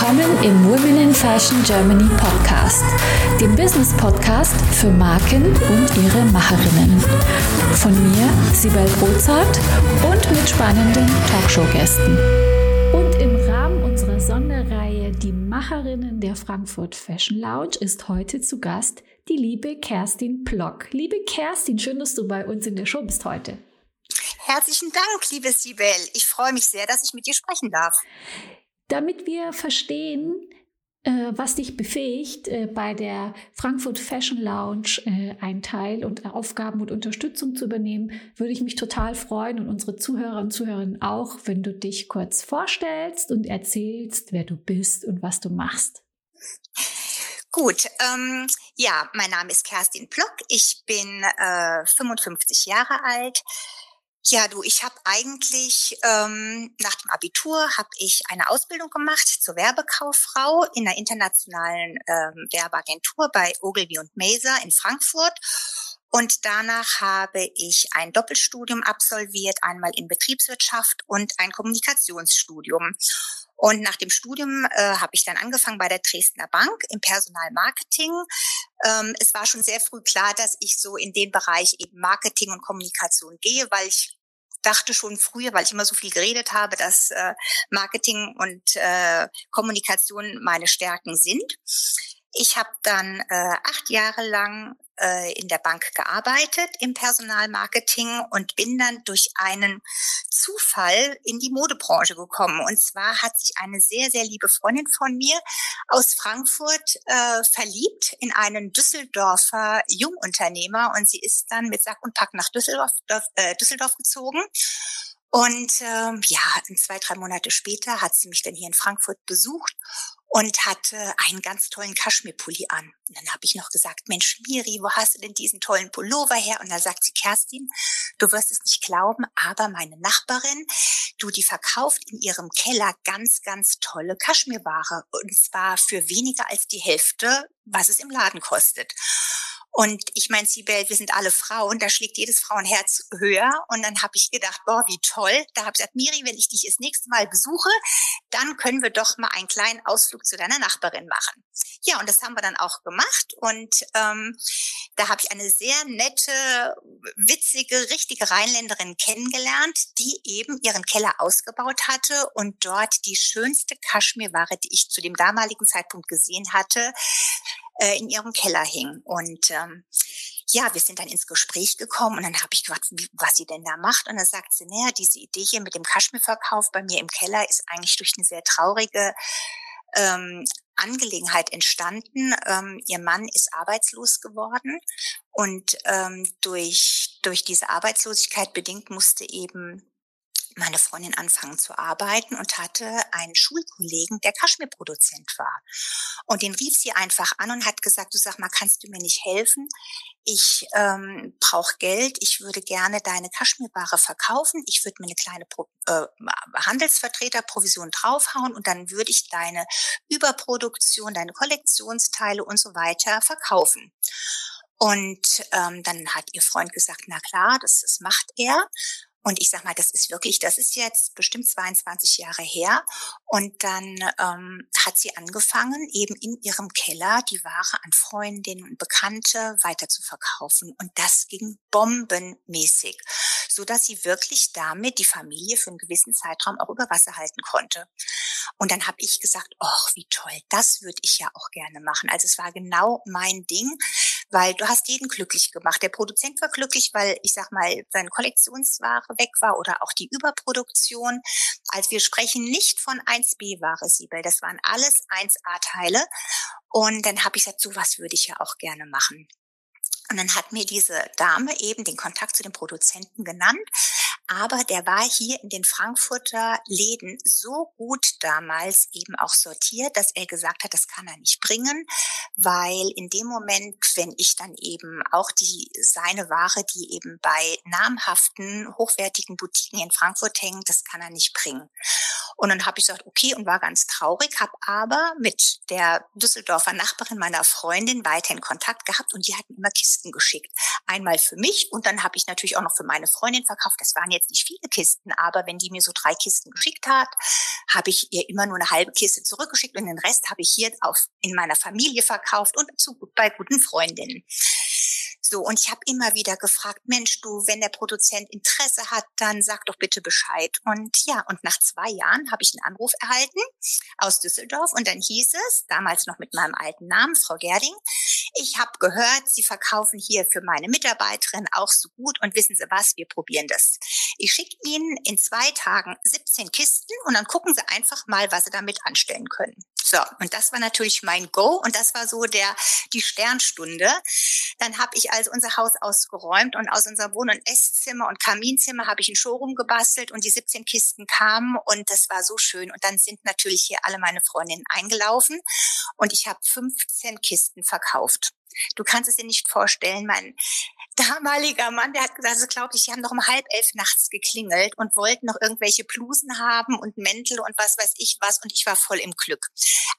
willkommen im Women in Fashion Germany Podcast, dem Business Podcast für Marken und ihre Macherinnen. Von mir, Sibel Rozart und mit spannenden Talkshow-Gästen. Und im Rahmen unserer Sonderreihe Die Macherinnen der Frankfurt Fashion Lounge ist heute zu Gast die liebe Kerstin Plock. Liebe Kerstin, schön, dass du bei uns in der Show bist heute. Herzlichen Dank, liebe Sibel. Ich freue mich sehr, dass ich mit dir sprechen darf. Damit wir verstehen, äh, was dich befähigt, äh, bei der Frankfurt Fashion Lounge äh, einen Teil und Aufgaben und Unterstützung zu übernehmen, würde ich mich total freuen und unsere Zuhörer und Zuhörerinnen auch, wenn du dich kurz vorstellst und erzählst, wer du bist und was du machst. Gut, ähm, ja, mein Name ist Kerstin Plock. Ich bin äh, 55 Jahre alt, ja, du, ich habe eigentlich ähm, nach dem Abitur habe ich eine Ausbildung gemacht zur Werbekauffrau in der internationalen ähm, Werbeagentur bei Ogilvy und Maser in Frankfurt. Und danach habe ich ein Doppelstudium absolviert, einmal in Betriebswirtschaft und ein Kommunikationsstudium. Und nach dem Studium äh, habe ich dann angefangen bei der Dresdner Bank im Personalmarketing. Ähm, es war schon sehr früh klar, dass ich so in den Bereich eben Marketing und Kommunikation gehe, weil ich dachte schon früher, weil ich immer so viel geredet habe, dass äh, Marketing und äh, Kommunikation meine Stärken sind. Ich habe dann äh, acht Jahre lang äh, in der Bank gearbeitet im Personalmarketing und bin dann durch einen Zufall in die Modebranche gekommen. Und zwar hat sich eine sehr, sehr liebe Freundin von mir aus Frankfurt äh, verliebt in einen Düsseldorfer Jungunternehmer und sie ist dann mit Sack und Pack nach Düsseldorf, äh, Düsseldorf gezogen. Und ähm, ja, zwei, drei Monate später hat sie mich dann hier in Frankfurt besucht und hatte einen ganz tollen Kaschmirpulli an. Und dann habe ich noch gesagt, Mensch, Miri, wo hast du denn diesen tollen Pullover her? Und da sagt sie, Kerstin, du wirst es nicht glauben, aber meine Nachbarin, du, die verkauft in ihrem Keller ganz, ganz tolle Kaschmirware. Und zwar für weniger als die Hälfte, was es im Laden kostet. Und ich meine, Sibel, wir sind alle Frauen, da schlägt jedes Frauenherz höher. Und dann habe ich gedacht, boah, wie toll. Da habe ich gesagt, Miri, wenn ich dich das nächste Mal besuche, dann können wir doch mal einen kleinen Ausflug zu deiner Nachbarin machen. Ja, und das haben wir dann auch gemacht. Und ähm, da habe ich eine sehr nette, witzige, richtige Rheinländerin kennengelernt, die eben ihren Keller ausgebaut hatte und dort die schönste Kaschmirware, die ich zu dem damaligen Zeitpunkt gesehen hatte, äh, in ihrem Keller hing. Und ähm, ja, wir sind dann ins Gespräch gekommen und dann habe ich gefragt, was sie denn da macht. Und dann sagt sie, naja, diese Idee hier mit dem Kaschmirverkauf bei mir im Keller ist eigentlich durch eine sehr traurige ähm, Angelegenheit entstanden. Ähm, ihr Mann ist arbeitslos geworden und ähm, durch, durch diese Arbeitslosigkeit bedingt musste eben meine Freundin anfangen zu arbeiten und hatte einen Schulkollegen, der Kaschmirproduzent war. Und den rief sie einfach an und hat gesagt, du sag mal, kannst du mir nicht helfen? Ich ähm, brauche Geld, ich würde gerne deine Kaschmirware verkaufen, ich würde mir eine kleine Pro äh, Handelsvertreterprovision draufhauen und dann würde ich deine Überproduktion, deine Kollektionsteile und so weiter verkaufen. Und ähm, dann hat ihr Freund gesagt, na klar, das, das macht er. Und ich sag mal, das ist wirklich, das ist jetzt bestimmt 22 Jahre her. Und dann ähm, hat sie angefangen, eben in ihrem Keller die Ware an Freundinnen und Bekannte weiter zu verkaufen. Und das ging bombenmäßig, so dass sie wirklich damit die Familie für einen gewissen Zeitraum auch über Wasser halten konnte. Und dann habe ich gesagt, ach, wie toll, das würde ich ja auch gerne machen. Also es war genau mein Ding, weil du hast jeden glücklich gemacht. Der Produzent war glücklich, weil ich sag mal, seine Kollektionsware weg war oder auch die Überproduktion. Also wir sprechen nicht von 1B-Ware, Siebel. Das waren alles 1A-Teile. Und dann habe ich gesagt, so was würde ich ja auch gerne machen. Und dann hat mir diese Dame eben den Kontakt zu den Produzenten genannt. Aber der war hier in den Frankfurter Läden so gut damals eben auch sortiert, dass er gesagt hat, das kann er nicht bringen, weil in dem Moment, wenn ich dann eben auch die seine Ware, die eben bei namhaften, hochwertigen Boutiquen in Frankfurt hängt, das kann er nicht bringen. Und dann habe ich gesagt, okay, und war ganz traurig, habe aber mit der Düsseldorfer Nachbarin meiner Freundin weiterhin Kontakt gehabt und die hatten immer Kisten geschickt. Einmal für mich und dann habe ich natürlich auch noch für meine Freundin verkauft. Das waren jetzt jetzt nicht viele Kisten, aber wenn die mir so drei Kisten geschickt hat, habe ich ihr immer nur eine halbe Kiste zurückgeschickt und den Rest habe ich hier auf, in meiner Familie verkauft und zu, bei guten Freundinnen. So, und ich habe immer wieder gefragt, Mensch, du, wenn der Produzent Interesse hat, dann sag doch bitte Bescheid. Und ja, und nach zwei Jahren habe ich einen Anruf erhalten aus Düsseldorf und dann hieß es, damals noch mit meinem alten Namen, Frau Gerding, ich habe gehört, Sie verkaufen hier für meine Mitarbeiterin auch so gut und wissen Sie was, wir probieren das. Ich schicke Ihnen in zwei Tagen 17 Kisten und dann gucken Sie einfach mal, was Sie damit anstellen können. So, und das war natürlich mein Go und das war so der die Sternstunde. Dann habe ich also unser Haus ausgeräumt und aus unserem Wohn- und Esszimmer und Kaminzimmer habe ich ein Showroom gebastelt und die 17 Kisten kamen und das war so schön. Und dann sind natürlich hier alle meine Freundinnen eingelaufen und ich habe 15 Kisten verkauft. Du kannst es dir nicht vorstellen, mein damaliger Mann, der hat gesagt, also glaube ich, die haben noch um halb elf nachts geklingelt und wollten noch irgendwelche Blusen haben und Mäntel und was weiß ich was und ich war voll im Glück.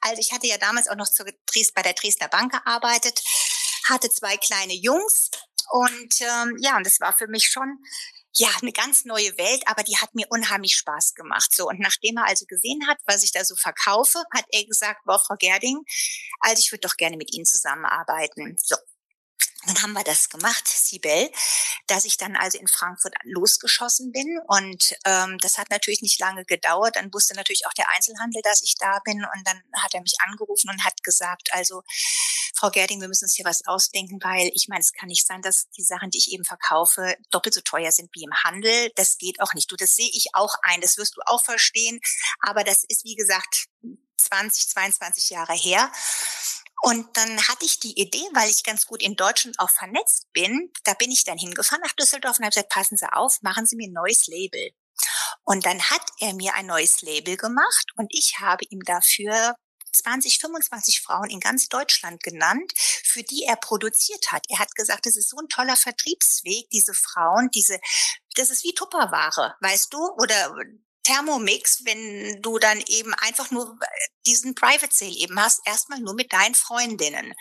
Also ich hatte ja damals auch noch zur bei der Dresdner Bank gearbeitet, hatte zwei kleine Jungs und ähm, ja, und das war für mich schon ja, eine ganz neue Welt, aber die hat mir unheimlich Spaß gemacht. So, und nachdem er also gesehen hat, was ich da so verkaufe, hat er gesagt, boah, Frau Gerding, also ich würde doch gerne mit Ihnen zusammenarbeiten. So, dann haben wir das gemacht, Sibel, dass ich dann also in Frankfurt losgeschossen bin. Und ähm, das hat natürlich nicht lange gedauert. Dann wusste natürlich auch der Einzelhandel, dass ich da bin. Und dann hat er mich angerufen und hat gesagt, also Frau Gerding, wir müssen uns hier was ausdenken, weil ich meine, es kann nicht sein, dass die Sachen, die ich eben verkaufe, doppelt so teuer sind wie im Handel. Das geht auch nicht. Du, das sehe ich auch ein. Das wirst du auch verstehen. Aber das ist, wie gesagt, 20, 22 Jahre her. Und dann hatte ich die Idee, weil ich ganz gut in Deutschland auch vernetzt bin, da bin ich dann hingefahren nach Düsseldorf und habe gesagt, passen Sie auf, machen Sie mir ein neues Label. Und dann hat er mir ein neues Label gemacht und ich habe ihm dafür 20, 25 Frauen in ganz Deutschland genannt, für die er produziert hat. Er hat gesagt, das ist so ein toller Vertriebsweg, diese Frauen, diese, das ist wie Tupperware, weißt du, oder Thermomix, wenn du dann eben einfach nur diesen Private Sale eben hast, erstmal nur mit deinen Freundinnen.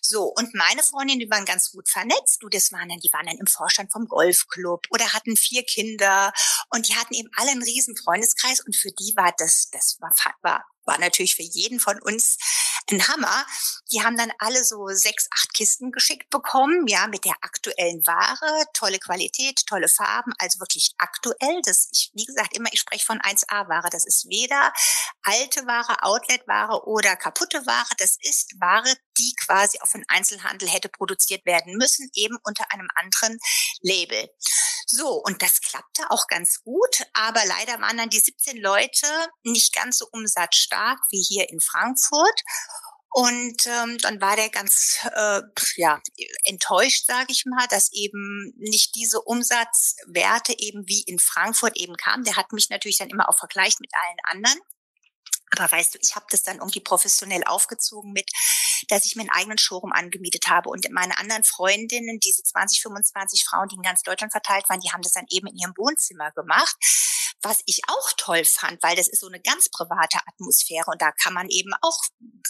So, und meine Freundinnen, die waren ganz gut vernetzt. Du, das waren dann, die waren dann im Vorstand vom Golfclub oder hatten vier Kinder und die hatten eben alle einen riesen Freundeskreis und für die war das, das war, war war natürlich für jeden von uns ein Hammer. Die haben dann alle so sechs, acht Kisten geschickt bekommen, ja, mit der aktuellen Ware, tolle Qualität, tolle Farben, also wirklich aktuell. Das, ich, wie gesagt, immer, ich spreche von 1A-Ware. Das ist weder alte Ware, Outlet-Ware oder kaputte Ware. Das ist Ware, die quasi auf den Einzelhandel hätte produziert werden müssen, eben unter einem anderen Label. So, und das klappte auch ganz gut, aber leider waren dann die 17 Leute nicht ganz so umsatzstark wie hier in Frankfurt. Und ähm, dann war der ganz äh, ja, enttäuscht, sage ich mal, dass eben nicht diese Umsatzwerte eben wie in Frankfurt eben kamen. Der hat mich natürlich dann immer auch vergleicht mit allen anderen. Aber weißt du, ich habe das dann irgendwie professionell aufgezogen mit, dass ich mir einen eigenen Showroom angemietet habe. Und meine anderen Freundinnen, diese 20, 25 Frauen, die in ganz Deutschland verteilt waren, die haben das dann eben in ihrem Wohnzimmer gemacht. Was ich auch toll fand, weil das ist so eine ganz private Atmosphäre und da kann man eben auch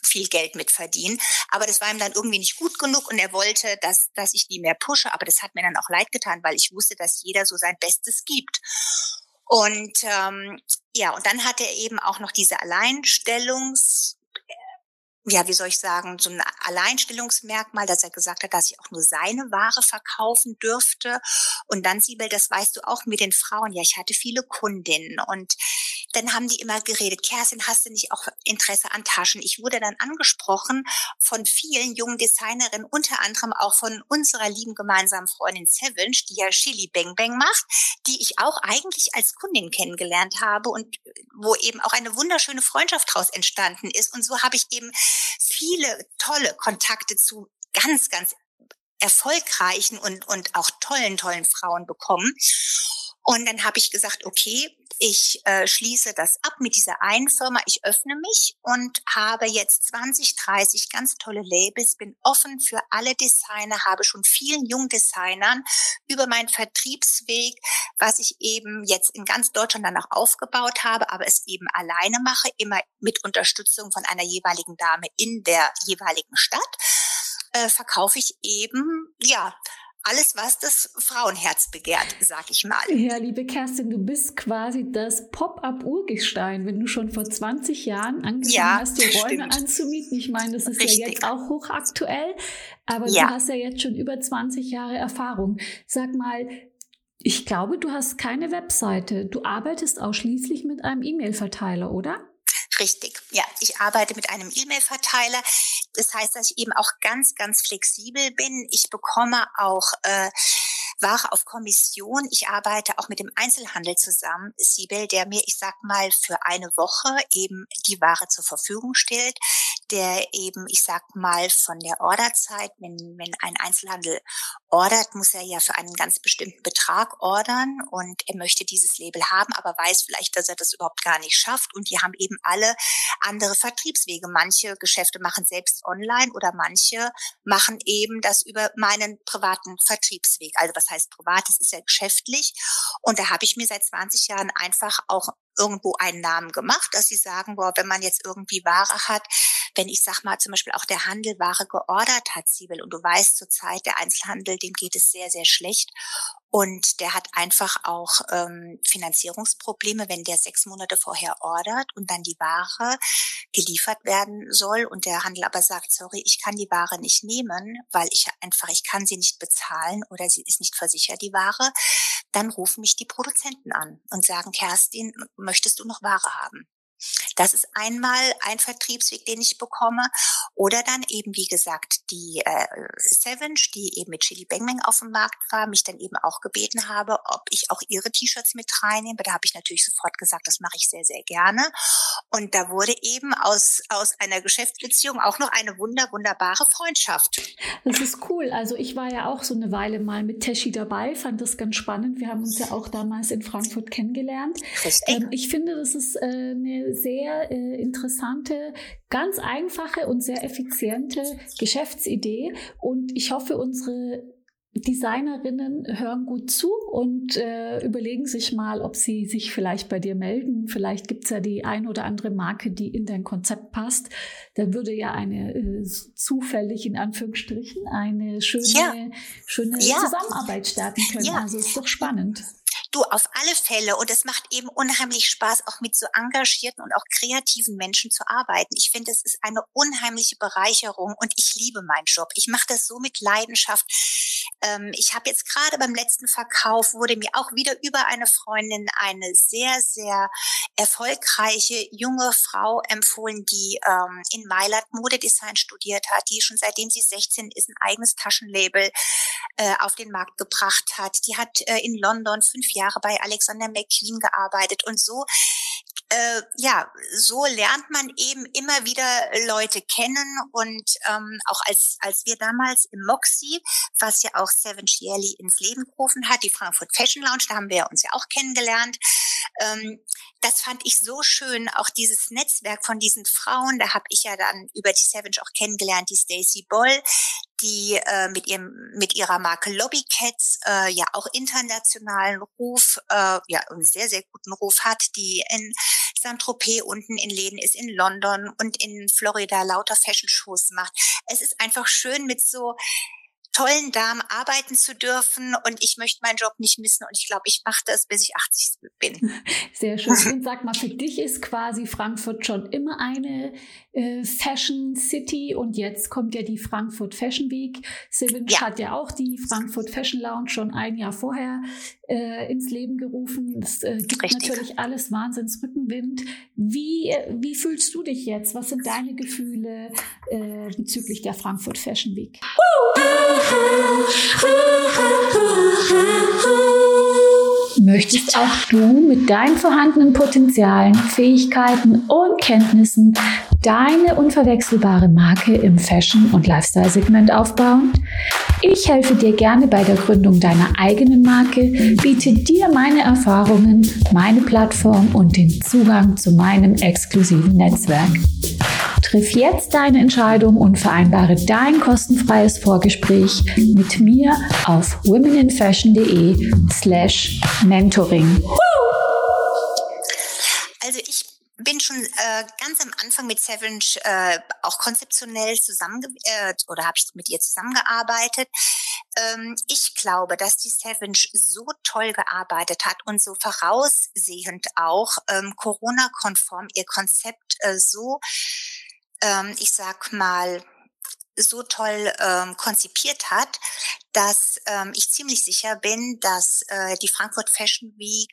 viel Geld mit verdienen. Aber das war ihm dann irgendwie nicht gut genug und er wollte, dass, dass ich die mehr pushe. Aber das hat mir dann auch leid getan, weil ich wusste, dass jeder so sein Bestes gibt. Und ähm, ja, und dann hat er eben auch noch diese Alleinstellungs ja, wie soll ich sagen, so ein Alleinstellungsmerkmal, dass er gesagt hat, dass ich auch nur seine Ware verkaufen dürfte. Und dann, Siebel, das weißt du auch mit den Frauen. Ja, ich hatte viele Kundinnen und dann haben die immer geredet, Kerstin, hast du nicht auch Interesse an Taschen? Ich wurde dann angesprochen von vielen jungen Designerinnen, unter anderem auch von unserer lieben gemeinsamen Freundin Savage, die ja Chili Bang Bang macht, die ich auch eigentlich als Kundin kennengelernt habe und wo eben auch eine wunderschöne Freundschaft daraus entstanden ist. Und so habe ich eben viele tolle Kontakte zu ganz, ganz erfolgreichen und, und auch tollen, tollen Frauen bekommen. Und dann habe ich gesagt, okay, ich äh, schließe das ab mit dieser einen Firma. Ich öffne mich und habe jetzt 20, 30 ganz tolle Labels, bin offen für alle Designer, habe schon vielen jungen Designern über meinen Vertriebsweg, was ich eben jetzt in ganz Deutschland dann auch aufgebaut habe, aber es eben alleine mache, immer mit Unterstützung von einer jeweiligen Dame in der jeweiligen Stadt, äh, verkaufe ich eben, ja, alles, was das Frauenherz begehrt, sag ich mal. Ja, liebe Kerstin, du bist quasi das Pop-up-Urgestein, wenn du schon vor 20 Jahren angefangen ja, hast, die Räume stimmt. anzumieten. Ich meine, das ist Richtig. ja jetzt auch hochaktuell, aber ja. du hast ja jetzt schon über 20 Jahre Erfahrung. Sag mal, ich glaube, du hast keine Webseite. Du arbeitest ausschließlich mit einem E-Mail-Verteiler, oder? Richtig, ja. Ich arbeite mit einem E-Mail-Verteiler. Das heißt, dass ich eben auch ganz, ganz flexibel bin. Ich bekomme auch äh, Ware auf Kommission. Ich arbeite auch mit dem Einzelhandel zusammen, Siebel, der mir, ich sag mal, für eine Woche eben die Ware zur Verfügung stellt, der eben, ich sag mal, von der Orderzeit, wenn, wenn ein Einzelhandel ordert, muss er ja für einen ganz bestimmten Betrag ordern und er möchte dieses Label haben, aber weiß vielleicht, dass er das überhaupt gar nicht schafft und die haben eben alle andere Vertriebswege. Manche Geschäfte machen selbst online oder manche machen eben das über meinen privaten Vertriebsweg. Also was heißt privat? Das ist ja geschäftlich und da habe ich mir seit 20 Jahren einfach auch irgendwo einen Namen gemacht, dass sie sagen, boah, wenn man jetzt irgendwie Ware hat, wenn ich sag mal zum Beispiel auch der Handel Ware geordert hat, Siebel, und du weißt zurzeit, der Einzelhandel, dem geht es sehr, sehr schlecht. Und der hat einfach auch ähm, Finanzierungsprobleme, wenn der sechs Monate vorher ordert und dann die Ware geliefert werden soll und der Handel aber sagt, sorry, ich kann die Ware nicht nehmen, weil ich einfach, ich kann sie nicht bezahlen oder sie ist nicht versichert, die Ware, dann rufen mich die Produzenten an und sagen, Kerstin, möchtest du noch Ware haben? Das ist einmal ein Vertriebsweg, den ich bekomme. Oder dann eben, wie gesagt, die äh, Savage, die eben mit Chili Bang Bang auf dem Markt war, mich dann eben auch gebeten habe, ob ich auch ihre T-Shirts mit reinnehme. Da habe ich natürlich sofort gesagt, das mache ich sehr, sehr gerne. Und da wurde eben aus, aus einer Geschäftsbeziehung auch noch eine wunder, wunderbare Freundschaft. Das ist cool. Also ich war ja auch so eine Weile mal mit Teschi dabei, fand das ganz spannend. Wir haben uns ja auch damals in Frankfurt kennengelernt. Ähm, ich finde, das ist äh, eine sehr äh, interessante, ganz einfache und sehr effiziente Geschäftsidee. Und ich hoffe, unsere Designerinnen hören gut zu und äh, überlegen sich mal, ob sie sich vielleicht bei dir melden. Vielleicht gibt es ja die ein oder andere Marke, die in dein Konzept passt. Dann würde ja eine äh, zufällig in Anführungsstrichen eine schöne, ja. schöne ja. Zusammenarbeit starten können. Ja. Also ist doch spannend. Du, auf alle Fälle. Und es macht eben unheimlich Spaß, auch mit so engagierten und auch kreativen Menschen zu arbeiten. Ich finde, es ist eine unheimliche Bereicherung und ich liebe meinen Job. Ich mache das so mit Leidenschaft. Ähm, ich habe jetzt gerade beim letzten Verkauf, wurde mir auch wieder über eine Freundin eine sehr, sehr erfolgreiche junge Frau empfohlen, die ähm, in Mailand Modedesign studiert hat, die schon seitdem sie 16 ist, ein eigenes Taschenlabel äh, auf den Markt gebracht hat. Die hat äh, in London fünf Jahre Jahre bei Alexander McQueen gearbeitet und so äh, ja, so lernt man eben immer wieder Leute kennen und ähm, auch als als wir damals im Moxie, was ja auch Seven Shirley ins Leben gerufen hat, die Frankfurt Fashion Lounge, da haben wir uns ja auch kennengelernt. Ähm, das fand ich so schön, auch dieses Netzwerk von diesen Frauen. Da habe ich ja dann über die Savage auch kennengelernt, die Stacey Boll, die äh, mit ihrem mit ihrer Marke Lobby Cats äh, ja auch internationalen Ruf, äh, ja einen sehr sehr guten Ruf hat, die in Saint-Tropez unten in Läden ist, in London und in Florida lauter Fashion Shows macht. Es ist einfach schön mit so tollen Damen arbeiten zu dürfen und ich möchte meinen Job nicht missen und ich glaube, ich mache das, bis ich 80 bin. Sehr schön. Und sag mal, für dich ist quasi Frankfurt schon immer eine äh, Fashion City und jetzt kommt ja die Frankfurt Fashion Week. Sivinch ja. hat ja auch die Frankfurt Fashion Lounge schon ein Jahr vorher äh, ins Leben gerufen. Das äh, gibt Richtig. natürlich alles Wahnsinns Rückenwind. Wie, äh, wie fühlst du dich jetzt? Was sind deine Gefühle äh, bezüglich der Frankfurt Fashion Week? Möchtest auch du mit deinen vorhandenen Potenzialen, Fähigkeiten und Kenntnissen deine unverwechselbare Marke im Fashion- und Lifestyle-Segment aufbauen? Ich helfe dir gerne bei der Gründung deiner eigenen Marke, biete dir meine Erfahrungen, meine Plattform und den Zugang zu meinem exklusiven Netzwerk. Triff jetzt deine Entscheidung und vereinbare dein kostenfreies Vorgespräch mit mir auf womeninfashion.de slash mentoring. Schon äh, ganz am Anfang mit Seven äh, auch konzeptionell zusammen äh, oder habe ich mit ihr zusammengearbeitet. ähm, ich glaube, dass die Savage so toll gearbeitet hat und so voraussehend auch ähm, Corona-konform ihr Konzept äh, so, ähm, ich sag mal, so toll ähm, konzipiert hat, dass ähm, ich ziemlich sicher bin, dass äh, die Frankfurt Fashion Week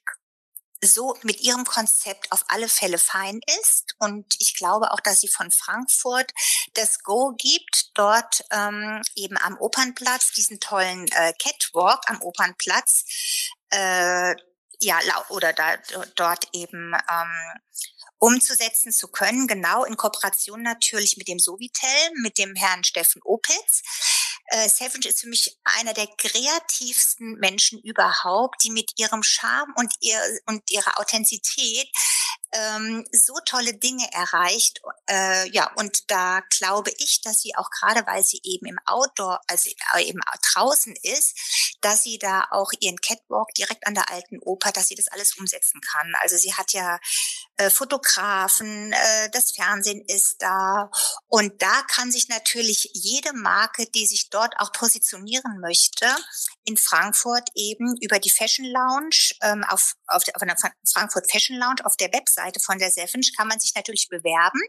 so mit ihrem Konzept auf alle Fälle fein ist. Und ich glaube auch, dass sie von Frankfurt das Go gibt, dort ähm, eben am Opernplatz, diesen tollen äh, Catwalk am Opernplatz, äh, ja, oder da, dort eben ähm, umzusetzen zu können, genau in Kooperation natürlich mit dem Sovitel, mit dem Herrn Steffen Opitz. Äh, Savage ist für mich einer der kreativsten Menschen überhaupt, die mit ihrem Charme und, ihr, und ihrer Authentizität ähm, so tolle Dinge erreicht. Äh, ja, und da glaube ich, dass sie auch gerade, weil sie eben im Outdoor, also äh, eben draußen ist, dass sie da auch ihren Catwalk direkt an der alten Oper, dass sie das alles umsetzen kann. Also sie hat ja äh, Fotografen, äh, das Fernsehen ist da und da kann sich natürlich jede Marke, die sich dort auch positionieren möchte, in Frankfurt eben über die Fashion Lounge ähm, auf, auf, der, auf der Frankfurt Fashion Lounge auf der Webseite von der Sevench kann man sich natürlich bewerben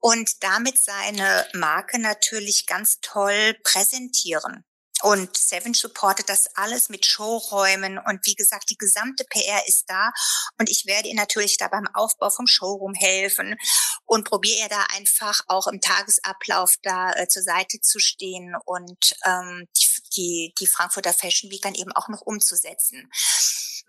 und damit seine Marke natürlich ganz toll präsentieren. Und Seven supportet das alles mit Showräumen und wie gesagt, die gesamte PR ist da und ich werde ihr natürlich da beim Aufbau vom Showroom helfen und probiere ihr da einfach auch im Tagesablauf da äh, zur Seite zu stehen und ähm, die, die, die Frankfurter Fashion Week dann eben auch noch umzusetzen.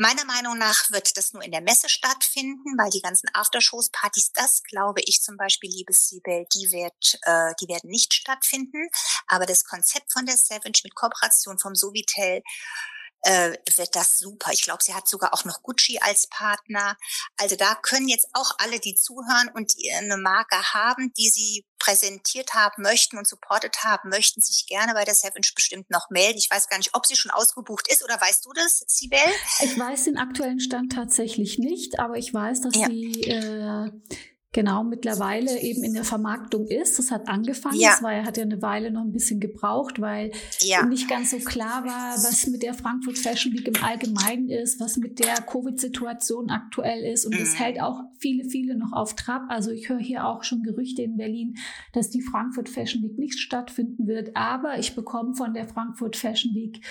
Meiner Meinung nach wird das nur in der Messe stattfinden, weil die ganzen Aftershows-Partys, das glaube ich zum Beispiel, liebe Sibel, die wird, äh, die werden nicht stattfinden. Aber das Konzept von der Savage mit Kooperation vom Sovitel äh, wird das super. Ich glaube, sie hat sogar auch noch Gucci als Partner. Also da können jetzt auch alle, die zuhören und eine Marke haben, die sie präsentiert haben möchten und supportet haben möchten, sich gerne bei der Seven bestimmt noch melden. Ich weiß gar nicht, ob sie schon ausgebucht ist oder weißt du das, Sibel? Ich weiß den aktuellen Stand tatsächlich nicht, aber ich weiß, dass ja. sie äh, genau mittlerweile eben in der Vermarktung ist. Das hat angefangen. Ja. Das war, er hat ja eine Weile noch ein bisschen gebraucht, weil ja. nicht ganz so klar war, was mit der Frankfurt Fashion Week im Allgemeinen ist, was mit der Covid-Situation aktuell ist. Und mhm. das hält auch viele, viele noch auf Trab. Also ich höre hier auch schon Gerüchte in Berlin, dass die Frankfurt Fashion Week nicht stattfinden wird. Aber ich bekomme von der Frankfurt Fashion Week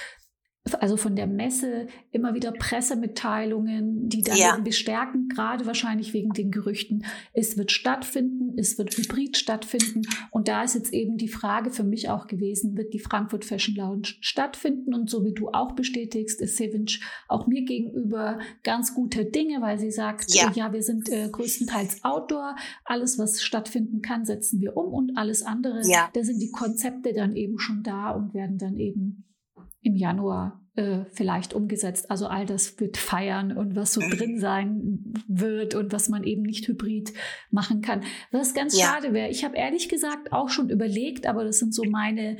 also von der Messe immer wieder Pressemitteilungen, die dann ja. bestärken, gerade wahrscheinlich wegen den Gerüchten, es wird stattfinden, es wird hybrid stattfinden. Und da ist jetzt eben die Frage für mich auch gewesen, wird die Frankfurt Fashion Lounge stattfinden? Und so wie du auch bestätigst, ist Sevinch auch mir gegenüber ganz guter Dinge, weil sie sagt, ja, ja wir sind äh, größtenteils Outdoor, alles, was stattfinden kann, setzen wir um und alles andere, ja. da sind die Konzepte dann eben schon da und werden dann eben im Januar äh, vielleicht umgesetzt. Also all das wird feiern und was so drin sein wird und was man eben nicht hybrid machen kann. Was ganz ja. schade wäre. Ich habe ehrlich gesagt auch schon überlegt, aber das sind so meine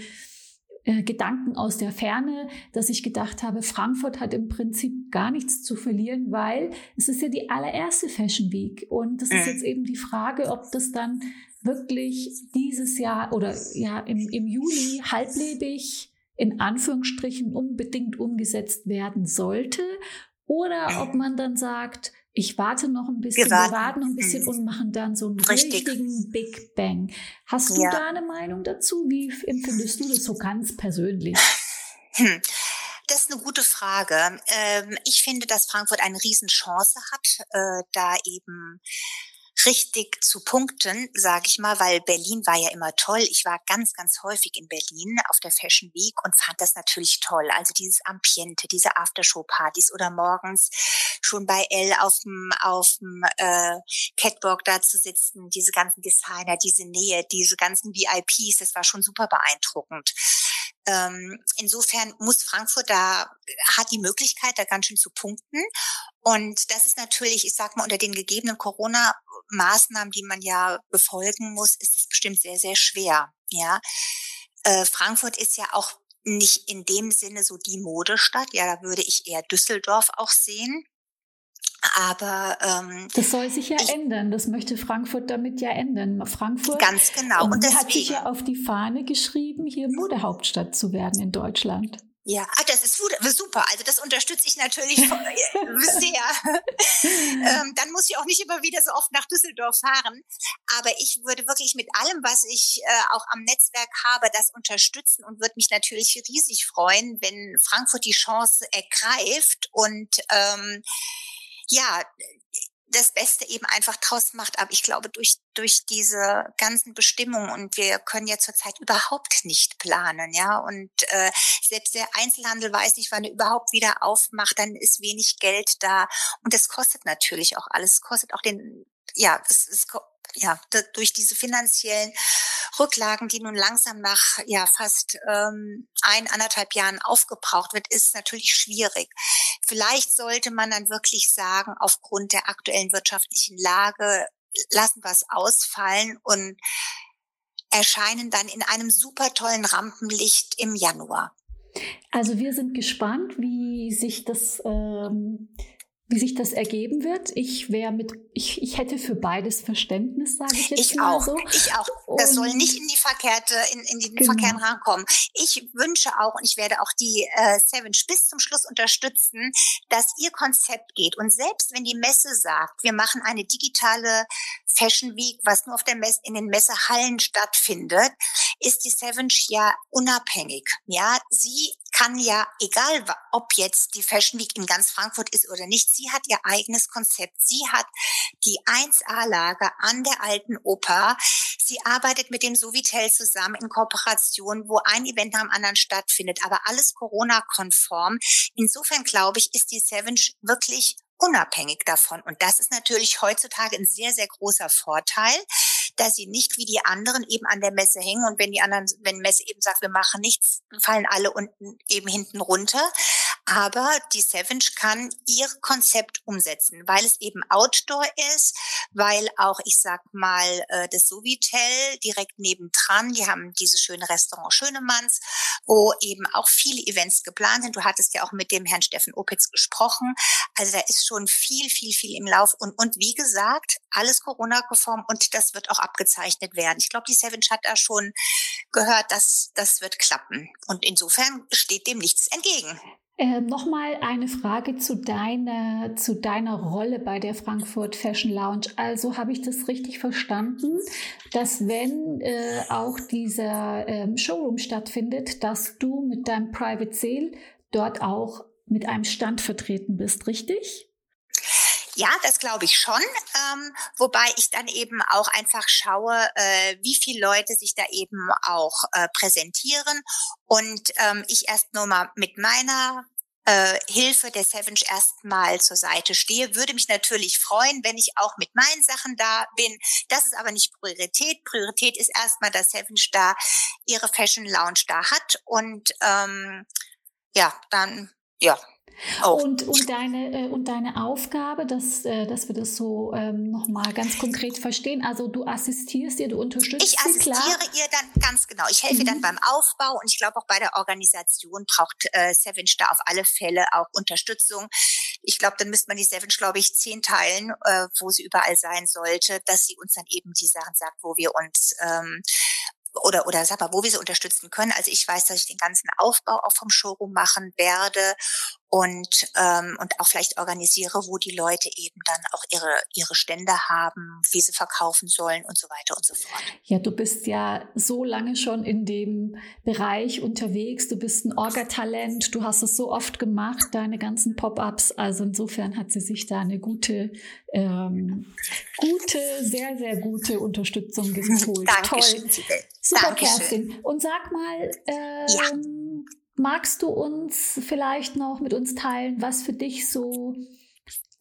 äh, Gedanken aus der Ferne, dass ich gedacht habe, Frankfurt hat im Prinzip gar nichts zu verlieren, weil es ist ja die allererste Fashion Week und das ist jetzt eben die Frage, ob das dann wirklich dieses Jahr oder ja im, im Juli halblebig in Anführungsstrichen unbedingt umgesetzt werden sollte oder ob man dann sagt, ich warte noch ein bisschen, wir warten, wir warten noch ein bisschen mhm. und machen dann so einen Richtig. richtigen Big Bang. Hast du ja. da eine Meinung dazu? Wie empfindest du das so ganz persönlich? Hm. Das ist eine gute Frage. Ähm, ich finde, dass Frankfurt eine Riesenchance hat, äh, da eben richtig zu punkten, sage ich mal, weil Berlin war ja immer toll. Ich war ganz, ganz häufig in Berlin auf der Fashion Week und fand das natürlich toll. Also dieses Ambiente, diese Aftershow-Partys oder morgens schon bei Elle auf dem äh, Catwalk da zu sitzen, diese ganzen Designer, diese Nähe, diese ganzen VIPs, das war schon super beeindruckend. Ähm, insofern muss Frankfurt da, hat die Möglichkeit, da ganz schön zu punkten. Und das ist natürlich, ich sag mal, unter den gegebenen Corona-Maßnahmen, die man ja befolgen muss, ist es bestimmt sehr, sehr schwer. Ja, äh, Frankfurt ist ja auch nicht in dem Sinne so die Modestadt. Ja, da würde ich eher Düsseldorf auch sehen. Aber ähm, das soll sich ja ich, ändern. Das möchte Frankfurt damit ja ändern. Frankfurt ganz genau. Und, und deswegen, hat sich ja auf die Fahne geschrieben, hier Modehauptstadt zu werden in Deutschland. Ja, ah, das ist super. Also das unterstütze ich natürlich äh, sehr. ähm, dann muss ich auch nicht immer wieder so oft nach Düsseldorf fahren. Aber ich würde wirklich mit allem, was ich äh, auch am Netzwerk habe, das unterstützen und würde mich natürlich riesig freuen, wenn Frankfurt die Chance ergreift und ähm, ja, das Beste eben einfach draus macht. Aber ich glaube, durch, durch diese ganzen Bestimmungen und wir können ja zurzeit überhaupt nicht planen, ja. Und äh, selbst der Einzelhandel weiß nicht, wann er überhaupt wieder aufmacht, dann ist wenig Geld da. Und das kostet natürlich auch alles. Es kostet auch den, ja, es, es ja, durch diese finanziellen Rücklagen, die nun langsam nach ja fast ähm, ein, anderthalb Jahren aufgebraucht wird, ist natürlich schwierig. Vielleicht sollte man dann wirklich sagen, aufgrund der aktuellen wirtschaftlichen Lage lassen wir es ausfallen und erscheinen dann in einem super tollen Rampenlicht im Januar. Also wir sind gespannt, wie sich das ähm, wie sich das ergeben wird. Ich wäre mit, ich, ich hätte für beides Verständnis, sage ich jetzt ich mal auch, so. Ich auch. Das und soll nicht in die verkehrte, in, in den genau. verkehrten Rahmen kommen. Ich wünsche auch und ich werde auch die äh, Seven bis zum Schluss unterstützen, dass ihr Konzept geht. Und selbst wenn die Messe sagt, wir machen eine digitale Fashion Week, was nur auf der Messe, in den Messehallen stattfindet, ist die Seven ja unabhängig. Ja, sie kann ja, egal ob jetzt die Fashion Week in ganz Frankfurt ist oder nicht, sie hat ihr eigenes Konzept. Sie hat die 1A-Lage an der alten Oper. Sie arbeitet mit dem Sovitel zusammen in Kooperation, wo ein Event nach dem anderen stattfindet, aber alles Corona-konform. Insofern glaube ich, ist die Seven wirklich unabhängig davon. Und das ist natürlich heutzutage ein sehr, sehr großer Vorteil, dass sie nicht wie die anderen eben an der Messe hängen. Und wenn die anderen, wenn Messe eben sagt, wir machen nichts, fallen alle unten eben hinten runter. Aber die Savage kann ihr Konzept umsetzen, weil es eben Outdoor ist, weil auch, ich sag mal, äh, das Sovitel direkt nebendran, die haben dieses schöne Restaurant Schönemanns, wo eben auch viele Events geplant sind. Du hattest ja auch mit dem Herrn Steffen Opitz gesprochen. Also da ist schon viel, viel, viel im Lauf. Und, und wie gesagt, alles Corona-konform und das wird auch abgezeichnet werden. Ich glaube, die Savage hat da schon gehört, dass das wird klappen. Und insofern steht dem nichts entgegen. Äh, Nochmal eine Frage zu deiner, zu deiner Rolle bei der Frankfurt Fashion Lounge. Also habe ich das richtig verstanden, dass wenn äh, auch dieser ähm, Showroom stattfindet, dass du mit deinem Private Sale dort auch mit einem Stand vertreten bist, richtig? Ja, das glaube ich schon. Ähm, wobei ich dann eben auch einfach schaue, äh, wie viele Leute sich da eben auch äh, präsentieren und ähm, ich erst nur mal mit meiner äh, Hilfe der Savage erstmal zur Seite stehe. Würde mich natürlich freuen, wenn ich auch mit meinen Sachen da bin. Das ist aber nicht Priorität. Priorität ist erstmal, dass Savage da ihre Fashion Lounge da hat und ähm, ja, dann ja, auch. Und, und, deine, äh, und deine Aufgabe, dass, äh, dass wir das so ähm, nochmal ganz konkret verstehen. Also du assistierst ihr, du unterstützt Ich assistiere klar. ihr dann ganz genau. Ich helfe mhm. dann beim Aufbau und ich glaube auch bei der Organisation braucht äh, Savage da auf alle Fälle auch Unterstützung. Ich glaube, dann müsste man die Savage, glaube ich, zehn teilen, äh, wo sie überall sein sollte, dass sie uns dann eben die Sachen sagt, wo wir uns ähm, oder, oder sag mal, wo wir sie unterstützen können. Also ich weiß, dass ich den ganzen Aufbau auch vom Showroom machen werde und, ähm, und auch vielleicht organisiere, wo die Leute eben dann auch ihre, ihre Stände haben, wie sie verkaufen sollen und so weiter und so fort. Ja, du bist ja so lange schon in dem Bereich unterwegs. Du bist ein Orga-Talent. Du hast es so oft gemacht, deine ganzen Pop-ups. Also insofern hat sie sich da eine gute, ähm, gute, sehr, sehr gute Unterstützung geholt. Dankeschön, Toll. Super, Dankeschön. Kerstin. Und sag mal, ähm, ja Magst du uns vielleicht noch mit uns teilen, was für dich so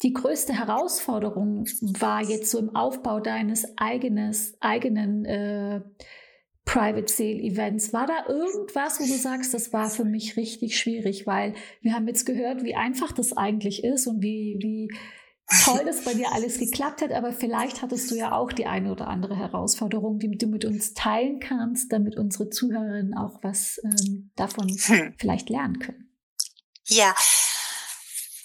die größte Herausforderung war jetzt so im Aufbau deines eigenes, eigenen äh, Private Sale Events? War da irgendwas, wo du sagst, das war für mich richtig schwierig, weil wir haben jetzt gehört, wie einfach das eigentlich ist und wie, wie toll, dass bei dir alles geklappt hat, aber vielleicht hattest du ja auch die eine oder andere Herausforderung, die du mit uns teilen kannst, damit unsere Zuhörerinnen auch was ähm, davon hm. vielleicht lernen können. Ja.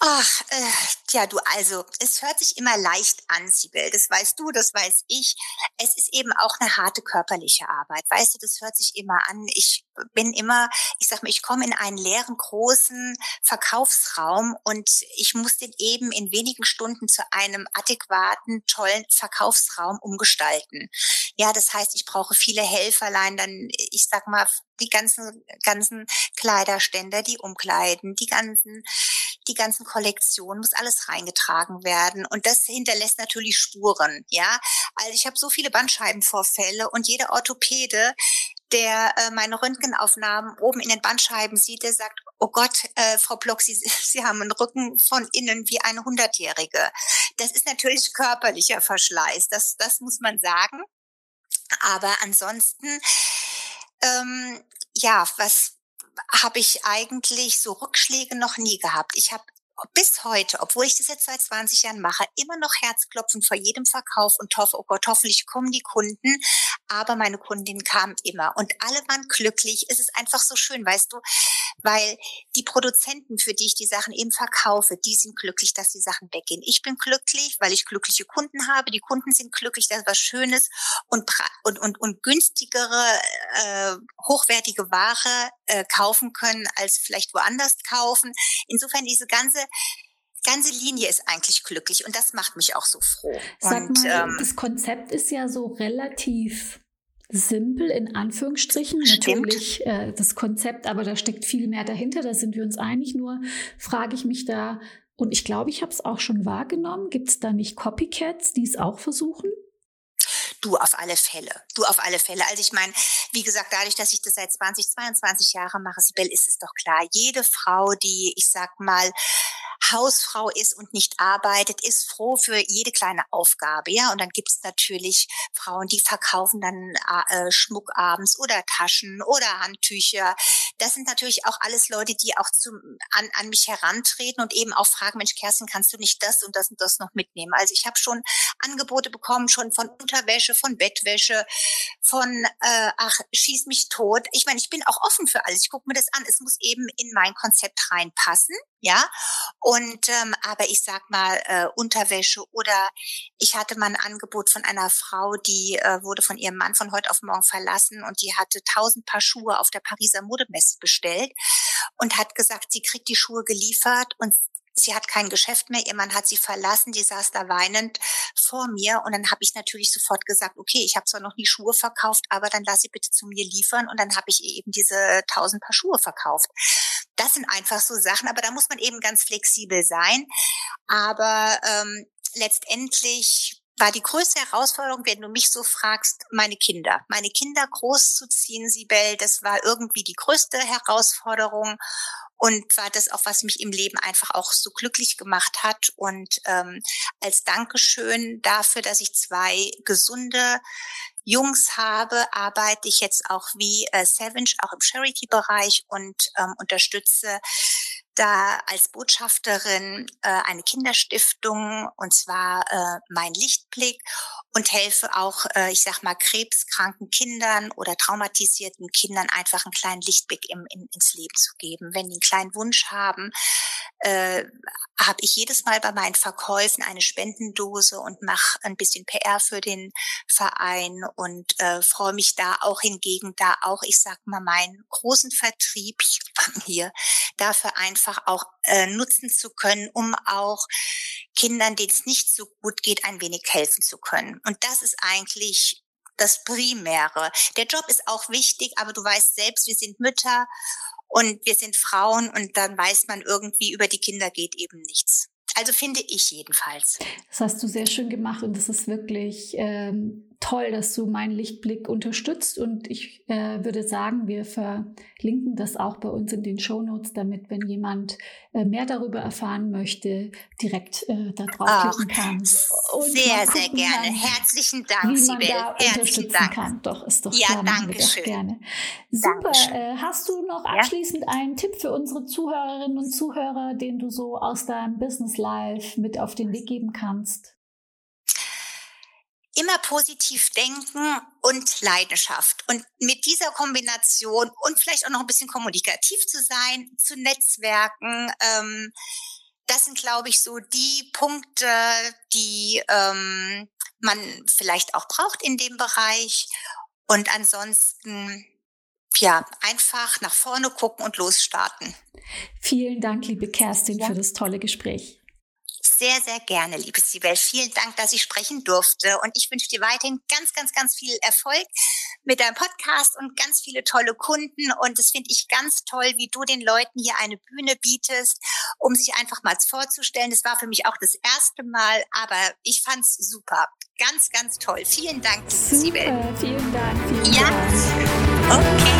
Ach, äh, ja, du, also, es hört sich immer leicht an, Sibel. Das weißt du, das weiß ich. Es ist eben auch eine harte körperliche Arbeit. Weißt du, das hört sich immer an. Ich bin immer, ich sag mal, ich komme in einen leeren, großen Verkaufsraum und ich muss den eben in wenigen Stunden zu einem adäquaten, tollen Verkaufsraum umgestalten. Ja, das heißt, ich brauche viele Helferlein, dann, ich sag mal, die ganzen, ganzen Kleiderständer, die Umkleiden, die ganzen, die ganzen Kollektionen, muss alles reingetragen werden. Und das hinterlässt natürlich Spuren, ja. Also ich habe so viele Bandscheibenvorfälle und jeder Orthopäde, der äh, meine Röntgenaufnahmen oben in den Bandscheiben sieht, der sagt, oh Gott, äh, Frau Block, Sie, Sie haben einen Rücken von innen wie eine Hundertjährige. Das ist natürlich körperlicher Verschleiß, das, das muss man sagen. Aber ansonsten, ähm, ja, was habe ich eigentlich so Rückschläge noch nie gehabt. Ich habe bis heute, obwohl ich das jetzt seit 20 Jahren mache, immer noch Herzklopfen vor jedem Verkauf und hoffe, oh Gott, hoffentlich kommen die Kunden. Aber meine Kundin kam immer und alle waren glücklich. Es ist einfach so schön, weißt du, weil die Produzenten, für die ich die Sachen eben verkaufe, die sind glücklich, dass die Sachen weggehen. Ich bin glücklich, weil ich glückliche Kunden habe. Die Kunden sind glücklich, dass was Schönes und, und, und, und günstigere, äh, hochwertige Ware äh, kaufen können, als vielleicht woanders kaufen. Insofern diese ganze ganze Linie ist eigentlich glücklich und das macht mich auch so froh. Sag und, mal, ähm, das Konzept ist ja so relativ simpel in Anführungsstrichen. Stimmt. Natürlich äh, das Konzept, aber da steckt viel mehr dahinter, da sind wir uns einig. Nur frage ich mich da, und ich glaube, ich habe es auch schon wahrgenommen, gibt es da nicht Copycats, die es auch versuchen? Du auf alle Fälle. Du auf alle Fälle. Also ich meine, wie gesagt, dadurch, dass ich das seit 20, 22 Jahren mache, Sibel, ist es doch klar, jede Frau, die, ich sag mal, Hausfrau ist und nicht arbeitet, ist froh für jede kleine Aufgabe. Ja, und dann gibt es natürlich Frauen, die verkaufen dann äh, Schmuck abends oder Taschen oder Handtücher. Das sind natürlich auch alles Leute, die auch zu, an, an mich herantreten und eben auch fragen, Mensch, Kerstin, kannst du nicht das und das und das noch mitnehmen? Also ich habe schon Angebote bekommen, schon von Unterwäsche, von Bettwäsche, von äh, ach, schieß mich tot. Ich meine, ich bin auch offen für alles. Ich gucke mir das an. Es muss eben in mein Konzept reinpassen, ja. Und ähm, aber ich sag mal äh, Unterwäsche oder ich hatte mal ein Angebot von einer Frau, die äh, wurde von ihrem Mann von heute auf morgen verlassen und die hatte tausend Paar Schuhe auf der Pariser Modemesse bestellt und hat gesagt, sie kriegt die Schuhe geliefert und sie hat kein Geschäft mehr, ihr Mann hat sie verlassen, die saß da weinend vor mir und dann habe ich natürlich sofort gesagt, okay, ich habe zwar noch nie Schuhe verkauft, aber dann lass sie bitte zu mir liefern und dann habe ich ihr eben diese tausend Paar Schuhe verkauft. Das sind einfach so Sachen, aber da muss man eben ganz flexibel sein. Aber ähm, letztendlich war die größte Herausforderung, wenn du mich so fragst, meine Kinder. Meine Kinder großzuziehen, Sibel, das war irgendwie die größte Herausforderung und war das auch, was mich im Leben einfach auch so glücklich gemacht hat. Und ähm, als Dankeschön dafür, dass ich zwei gesunde Jungs habe, arbeite ich jetzt auch wie äh, Savage, auch im Charity-Bereich und ähm, unterstütze da als Botschafterin äh, eine Kinderstiftung und zwar äh, mein Lichtblick und helfe auch, äh, ich sag mal, krebskranken Kindern oder traumatisierten Kindern einfach einen kleinen Lichtblick im, in, ins Leben zu geben. Wenn die einen kleinen Wunsch haben, äh, habe ich jedes Mal bei meinen Verkäufen eine Spendendose und mache ein bisschen PR für den Verein und äh, freue mich da auch hingegen, da auch, ich sag mal, meinen großen Vertrieb hier dafür einfach auch äh, nutzen zu können, um auch Kindern, denen es nicht so gut geht, ein wenig helfen zu können. Und das ist eigentlich das Primäre. Der Job ist auch wichtig, aber du weißt selbst, wir sind Mütter und wir sind Frauen und dann weiß man irgendwie, über die Kinder geht eben nichts. Also finde ich jedenfalls. Das hast du sehr schön gemacht und das ist wirklich ähm, toll, dass du meinen Lichtblick unterstützt. Und ich äh, würde sagen, wir verlinken das auch bei uns in den Show Notes, damit, wenn jemand äh, mehr darüber erfahren möchte, direkt äh, da draufklicken kann. Und sehr, sehr gerne. Kann, Herzlichen Dank, wie man da unterstützen Dank. kann. Doch, ist doch ja, danke schön. gerne. Super. Äh, hast du noch abschließend ja? einen Tipp für unsere Zuhörerinnen und Zuhörer, den du so aus deinem Business Life mit auf den Weg geben kannst? Immer positiv denken und Leidenschaft. Und mit dieser Kombination und vielleicht auch noch ein bisschen kommunikativ zu sein, zu Netzwerken, ähm, das sind, glaube ich, so die Punkte, die ähm, man vielleicht auch braucht in dem Bereich. Und ansonsten, ja, einfach nach vorne gucken und losstarten. Vielen Dank, liebe Kerstin, ja. für das tolle Gespräch. Sehr, sehr gerne, liebe Sibel. Vielen Dank, dass ich sprechen durfte. Und ich wünsche dir weiterhin ganz, ganz, ganz viel Erfolg mit deinem Podcast und ganz viele tolle Kunden. Und das finde ich ganz toll, wie du den Leuten hier eine Bühne bietest, um sich einfach mal vorzustellen. Das war für mich auch das erste Mal, aber ich fand es super. Ganz, ganz toll. Vielen Dank, liebe Sibel. Vielen Dank. Vielen ja. Dank. Okay.